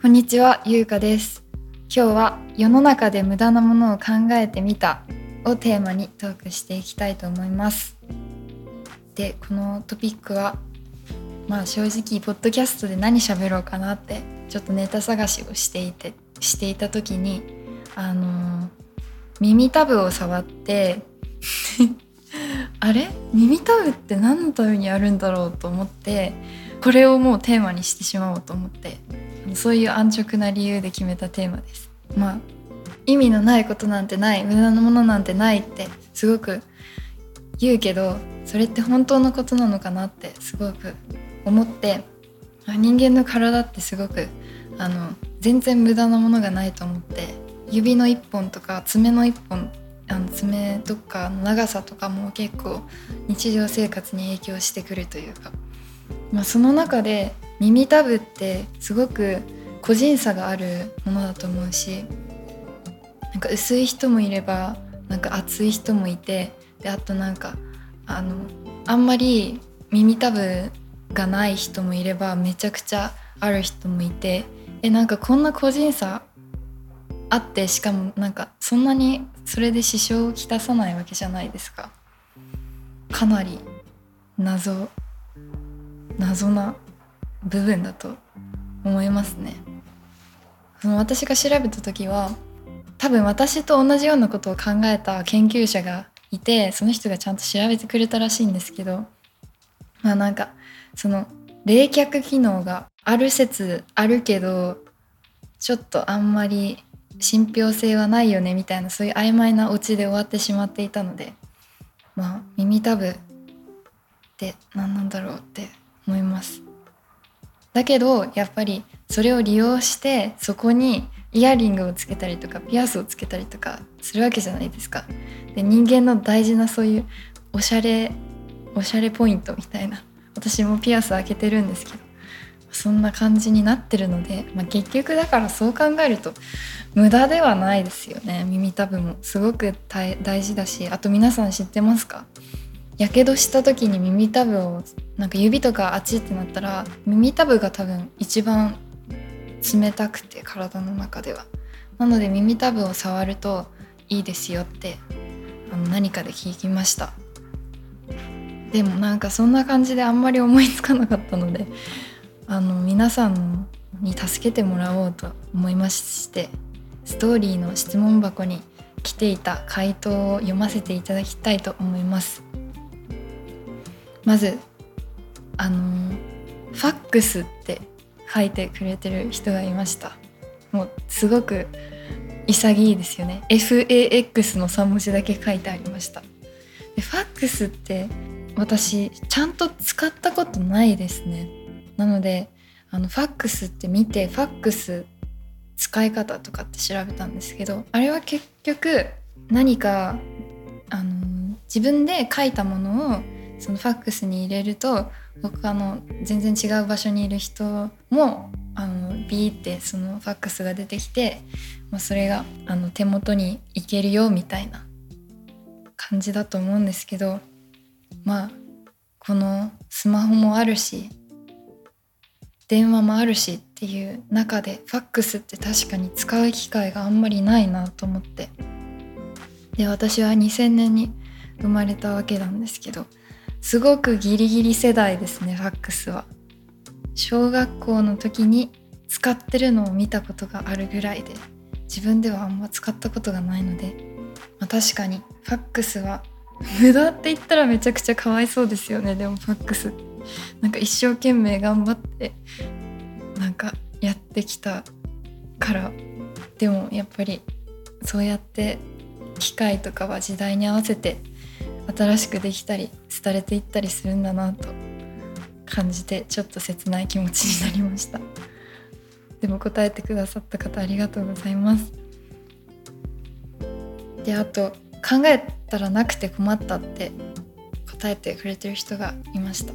こんにちは、ゆうかです。今日は世の中で無駄なものを考えてみたをテーマにトークしていきたいと思います。で、このトピックはまあ正直ポッドキャストで何喋ろうかなってちょっとネタ探しをしていてしていた時にあの耳たぶを触って あれ？耳たぶって何のためにあるんだろうと思ってこれをもうテーマにしてしまおうと思ってそういう安直な理由で決めたテーマです。まあ意味のないことなんてない無駄なものなんてないってすごく言うけどそれって本当のことなのかなってすごく思ってあ人間の体ってすごくあの全然無駄なものがないと思って指の一本とか爪の一本あの爪とかの長さとかも結構日常生活に影響してくるというか、まあ、その中で耳たぶってすごく個人差があるものだと思うしなんか薄い人もいればなんか厚い人もいてであとなんかあのあんまり耳たぶがない人もいればめちゃくちゃある人もいてえなんかこんな個人差あってしかもなんかそんなにそれで支障をきたさないわけじゃないですか。かなり謎謎な部分だと思いますね。その私が調べた時は多分私と同じようなことを考えた研究者がいてその人がちゃんと調べてくれたらしいんですけどまあなんかその冷却機能がある説あるけどちょっとあんまり信憑性はないよねみたいなそういう曖昧なオチで終わってしまっていたのでまあ耳たぶって何なんだろうって思います。だけどやっぱりそれを利用してそこにイヤリングをつけたりとかピアスをつけたりとかするわけじゃないですか。で人間の大事なそういうおしゃれおしゃれポイントみたいな。私もピアス開けてるんですけどそんな感じになってるので、まあ、結局だからそう考えると無駄ではないですよね。耳たぶも。すごく大事だしあと皆さん知ってますか？やけどした時に耳たぶをなんか指とかあっちってなったら耳たぶが多分一番冷たくて体の中では。なので耳たぶを触るといいですよってあの何かで聞きました。でもなんかそんな感じであんまり思いつかなかったのであの皆さんに助けてもらおうと思いましてストーリーの質問箱に来ていた回答を読ませていただきたいと思います。まずあのファックスって書いてくれてる人がいました。もうすごく潔いですよね。FAX の3文字だけ書いてありました。でファックスって私ちゃんと使ったことないですね。なのであのファックスって見てファックス使い方とかって調べたんですけどあれは結局何かあの自分で書いたものをそのファックスに入れると他の全然違う場所にいる人もあのビーってそのファックスが出てきて、まあ、それがあの手元に行けるよみたいな感じだと思うんですけどまあこのスマホもあるし電話もあるしっていう中でファックスって確かに使う機会があんまりないなと思って。で私は2000年に生まれたわけなんですけどすごくギリギリ世代ですねファックスは。小学校の時に使ってるのを見たことがあるぐらいで自分ではあんま使ったことがないので、まあ、確かにファックスは無駄って言ったらめちゃくちゃかわいそうですよね。でもファックスなんか一生懸命頑張ってなんかやってきたから。でもやっぱりそうやって機械とかは時代に合わせて新しくできたり廃れていったりするんだなと感じてちょっと切ない気持ちになりました。でも答えてくださった方ありがとうございます。であと考えたらなくて困ったって答えてくれてる人がいました。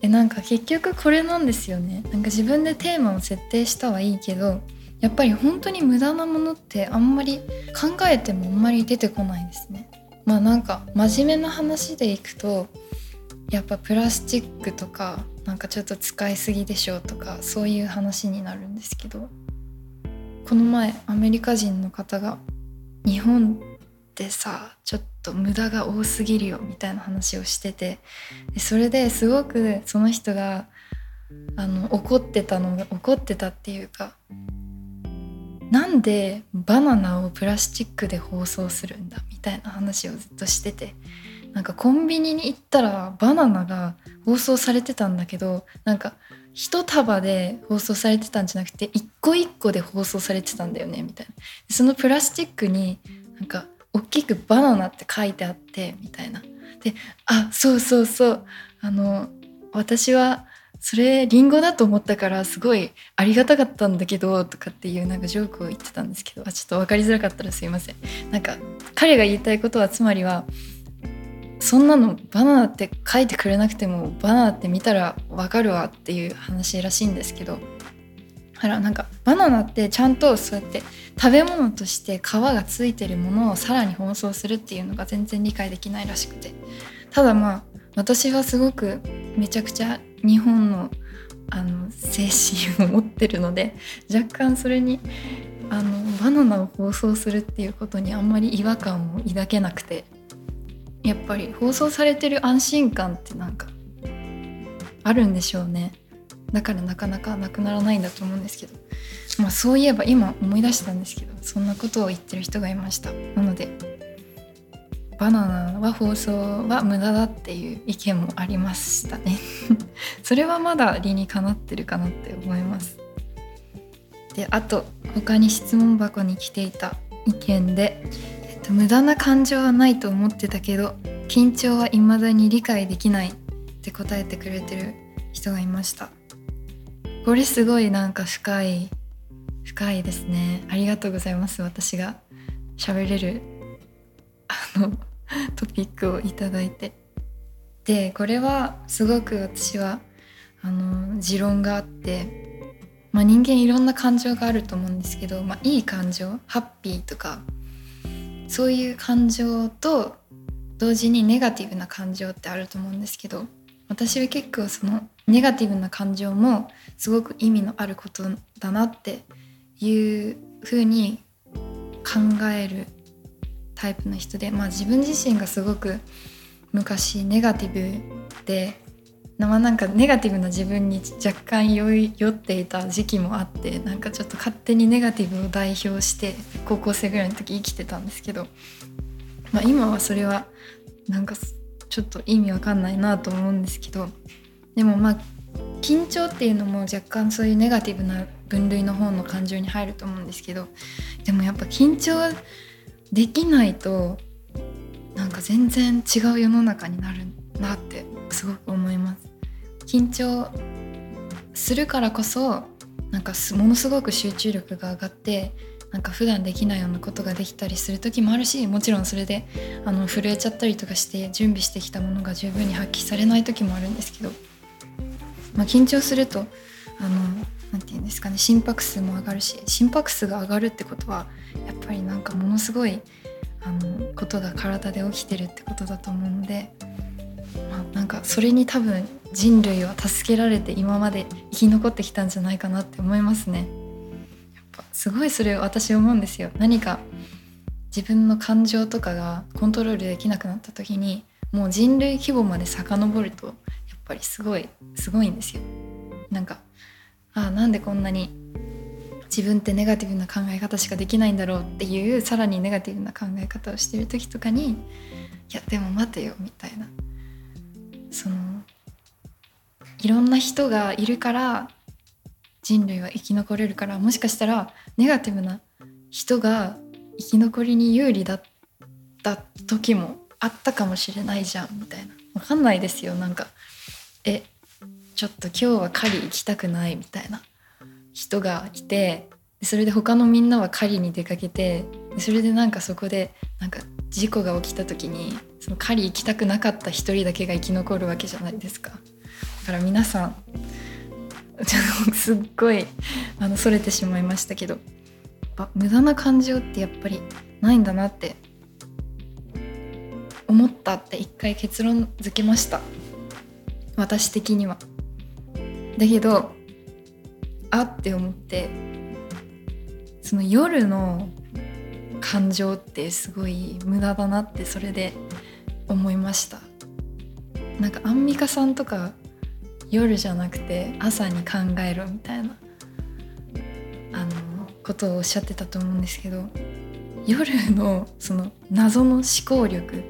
でなんか結局これなんですよね。なんか自分でテーマを設定したはいいけどやっぱり本当に無駄なものってあんまり考えてもあんまり出てこないですね。まあなんか真面目な話でいくとやっぱプラスチックとかなんかちょっと使いすぎでしょとかそういう話になるんですけどこの前アメリカ人の方が日本ってさちょっと無駄が多すぎるよみたいな話をしててそれですごくその人があの怒ってたのが怒ってたっていうかなんでバナナをプラスチックで包装するんだみたいな話をずっとしててなんかコンビニに行ったらバナナが包装されてたんだけどなんか一束で包装されてたんじゃなくて一個一個で包装されてたんだよねみたいな。そのプラスチックになんか大きくバナナって書いてあってみたいな。であそうそうそう。あの私はそれリンゴだと思ったからすごいありがたかったんだけどとかっていうなんかジョークを言ってたんですけどあちょっと分かりづらかったらすいません。なんか彼が言いたいことはつまりはそんなのバナナって書いてくれなくてもバナナって見たらわかるわっていう話らしいんですけどだからなんかバナナってちゃんとそうやって食べ物として皮がついてるものをさらに包装するっていうのが全然理解できないらしくて。ただまあ私はすごくめちゃくちゃ日本のあの精神を持ってるので若干それにあのバナナを包装するっていうことにあんまり違和感を抱けなくてやっぱり放送されてる安心感ってなんかあるんでしょうね。だからなかなかなくならないんだと思うんですけど、まあ、そういえば今思い出したんですけどそんなことを言ってる人がいました。なのでバナナは放送は無駄だっていう意見もありましたね。それはまだ理にかなってるかなって思います。であと他に質問箱に来ていた意見で、えっと、無駄な感情はないと思ってたけど緊張は未だに理解できないって答えてくれてる人がいました。これすごいなんか深い深いですね。ありがとうございます私が喋れる。あの トピックをいただいて。でこれはすごく私はあの持論があって、まあ、人間いろんな感情があると思うんですけど、まあ、いい感情ハッピーとかそういう感情と同時にネガティブな感情ってあると思うんですけど私は結構そのネガティブな感情もすごく意味のあることだなっていうふうに考えるタイプの人で、まあ、自分自身がすごく昔ネガティブで、まあ、なんかネガティブな自分に若干酔っていた時期もあってなんかちょっと勝手にネガティブを代表して高校生ぐらいの時生きてたんですけど、まあ、今はそれはなんかちょっと意味わかんないなと思うんですけどでもまあ緊張っていうのも若干そういうネガティブな分類の方の感情に入ると思うんですけどでもやっぱ緊張できないとなんか全然違う世の中になるなってすごく思います。緊張するからこそなんかものすごく集中力が上がってなんか普段できないようなことができたりする時もあるしもちろんそれであの震えちゃったりとかして準備してきたものが十分に発揮されない時もあるんですけど、まあ、緊張するとあの何て言うんですかね心拍数も上がるし心拍数が上がるってことはやっぱりなんかものすごいあのことが体で起きてるってことだと思うので、まあ、なんかそれに多分人類は助けられて今まで生き残ってきたんじゃないかなって思いますね。やっぱすごいそれ私思うんですよ。何か自分の感情とかがコントロールできなくなった時にもう人類規模まで遡るとやっぱりすごいすごいんですよ。なんかあなんでこんなに自分ってネガティブな考え方しかできないんだろうっていうさらにネガティブな考え方をしてる時とかにいやでも待てよみたいな。そのいろんな人がいるから人類は生き残れるからもしかしたらネガティブな人が生き残りに有利だった時もあったかもしれないじゃんみたいな。分かんないですよなんか。えちょっと今日は狩り行きたくないみたいな人がいてそれで他のみんなは狩りに出かけてそれでなんかそこでなんか事故が起きた時にその狩り行きたくなかった一人だけが生き残るわけじゃないですか。だから皆さん すっごいあのそれてしまいましたけど無駄な感情ってやっぱりないんだなって思ったって一回結論付けました私的にはだけどあって思ってその夜の感情ってすごい無駄だなってそれで思いました。なんかアンミカさんとか夜じゃなくて朝に考えろみたいなあのことをおっしゃってたと思うんですけど夜のその謎の思考力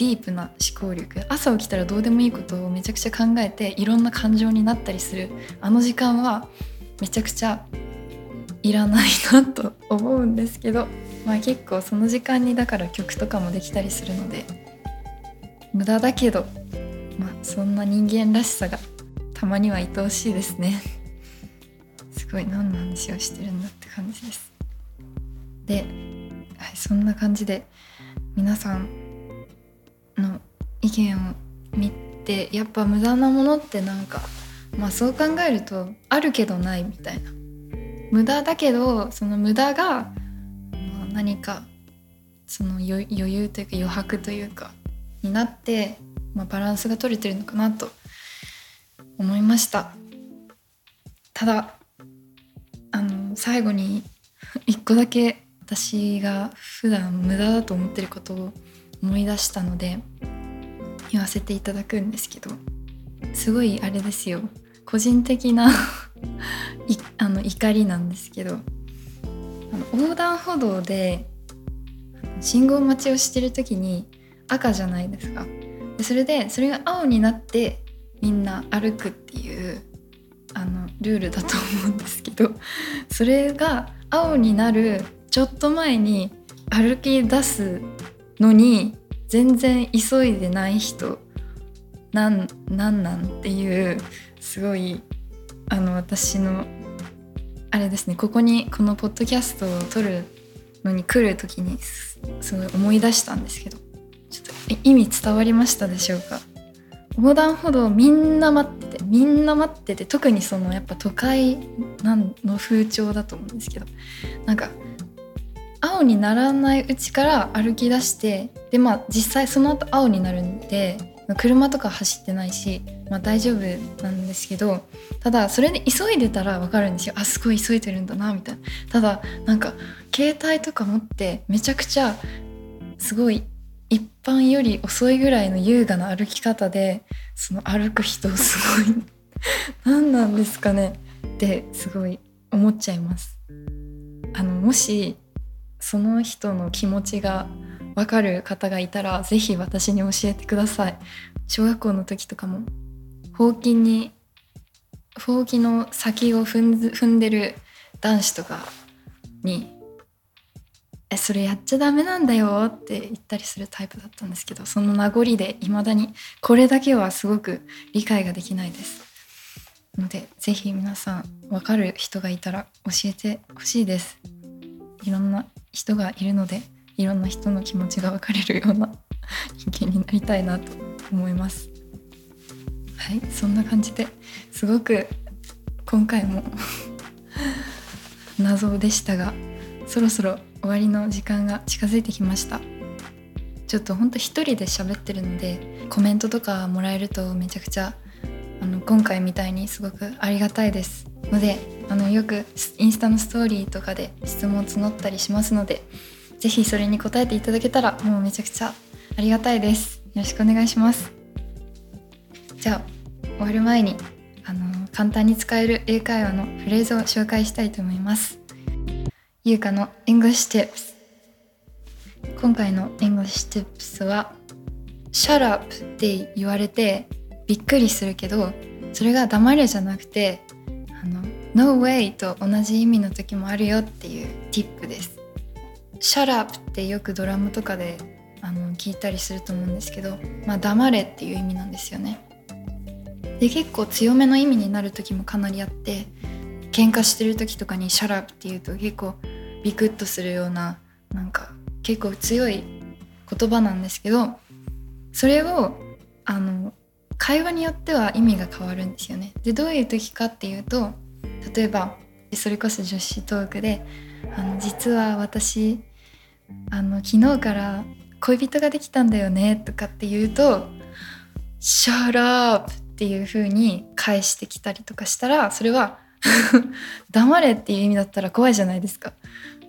ディープな思考力朝起きたらどうでもいいことをめちゃくちゃ考えていろんな感情になったりする。あの時間はめちゃくちゃいらないなと思うんですけど、まあ、結構その時間にだから曲とかもできたりするので無駄だけど、まあ、そんな人間らしさがたまには愛おしいですね。すごい何の話をしてるんだって感じです。で、はい、そんな感じで皆さんの意見を見てやっぱ無駄なものってなんかまあそう考えるとあるけどないみたいな。無駄だけどその無駄が、まあ、何かその余裕というか余白というかになって、まあ、バランスが取れてるのかなと思いました。ただあの最後に一個だけ私が普段無駄だと思ってることを思い出したので言わせていただくんですけどすごいあれですよ。個人的な あの怒りなんですけどあの横断歩道で信号待ちをしてる時に赤じゃないですか。でそれでそれが青になってみんな歩くっていうあのルールだと思うんですけどそれが青になるちょっと前に歩き出すのに全然急いでない人なんなんなんっていうすごいあの私のあれですねここにこのポッドキャストを撮るのに来る時にすごい思い出したんですけどちょっと意味伝わりましたでしょうか？横断歩道みんな待っててみんな待ってて特にそのやっぱ都会なんの風潮だと思うんですけどなんか青にならないうちから歩き出してでまあ実際その後青になるんで車とか走ってないし、まあ、大丈夫なんですけどただそれで急いでたら分かるんですよ。あすごい急いでるんだなみたいな。ただなんか携帯とか持ってめちゃくちゃすごい一般より遅いぐらいの優雅な歩き方でその歩く人すごい 何なんですかね。ってすごい思っちゃいます。あのもしその人の気持ちが分かる方がいたら是非私に教えてください。小学校の時とかもほうきにほうきの先を踏んでる男子とかに「えそれやっちゃダメなんだよ」って言ったりするタイプだったんですけどその名残で未だにこれだけはすごく理解ができないです。ので是非皆さん分かる人がいたら教えてほしいです。いろんな人がいるのでいろんな人の気持ちが分かれるような 人間になりたいなと思います。はいそんな感じですごく今回も 謎でしたがそろそろ終わりの時間が近づいてきました。ちょっとほんと一人で喋ってるのでコメントとかもらえるとめちゃくちゃあの今回みたいにすごくありがたいですのであのよくインスタのストーリーとかで質問を募ったりしますので是非それに答えていただけたらもうめちゃくちゃありがたいです。よろしくお願いします。じゃあ終わる前にあの簡単に使える英会話のフレーズを紹介したいと思います。ゆうかの English Tips 今回の English Tips は Shut up って言われてびっくりするけどそれが黙れじゃなくてあの No way と同じ意味の時もあるよっていう tip です。Shut up ってよくドラマとかであの聞いたりすると思うんですけどまあ黙れっていう意味なんですよね。で結構強めの意味になる時もかなりあって喧嘩してる時とかに「Shut up」って言うと結構ビクッとするようななんか結構強い言葉なんですけどそれをあの会話によっては意味が変わるんですよね。でどういう時かっていうと例えばそれこそ女子トークで「あの実は私あの昨日から恋人ができたんだよね」とかって言うと「Shut up!」ってっていう風に返してきたりとかしたらそれは 黙れっていう意味だったら怖いじゃないですか。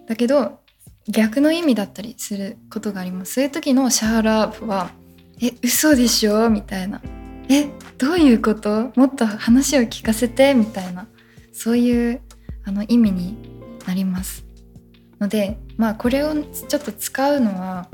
だけど逆の意味だったりすることがあります。そういう時のシャーラープは「え嘘でしょ?」みたいな「えどういうこと？もっと話を聞かせて」みたいなそういうあの意味になります。のでまあこれをちょっと使うのは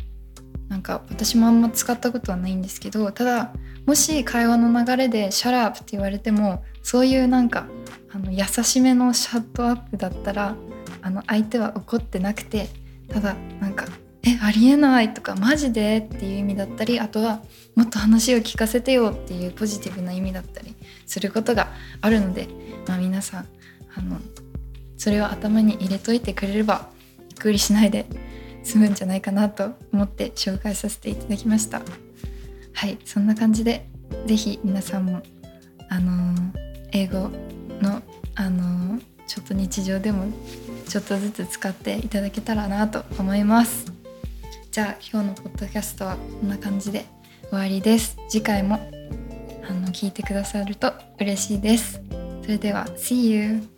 なんか私もあんま使ったことはないんですけどただもし会話の流れで「Shut up」って言われてもそういうなんかあの優しめの shut up だったらあの相手は怒ってなくてただなんか「えありえない」とか「マジで?」っていう意味だったりあとは「もっと話を聞かせてよ」っていうポジティブな意味だったりすることがあるので、まあ、皆さんあのそれを頭に入れといてくれればびっくりしないで済むんじゃないかなと思って紹介させていただきました。はいそんな感じで是非皆さんもあの、英語のあの、ちょっと日常でもちょっとずつ使っていただけたらなと思います。じゃあ今日のポッドキャストはこんな感じで。終わりです次回もあの聞いてくださると嬉しいですそれでは See you!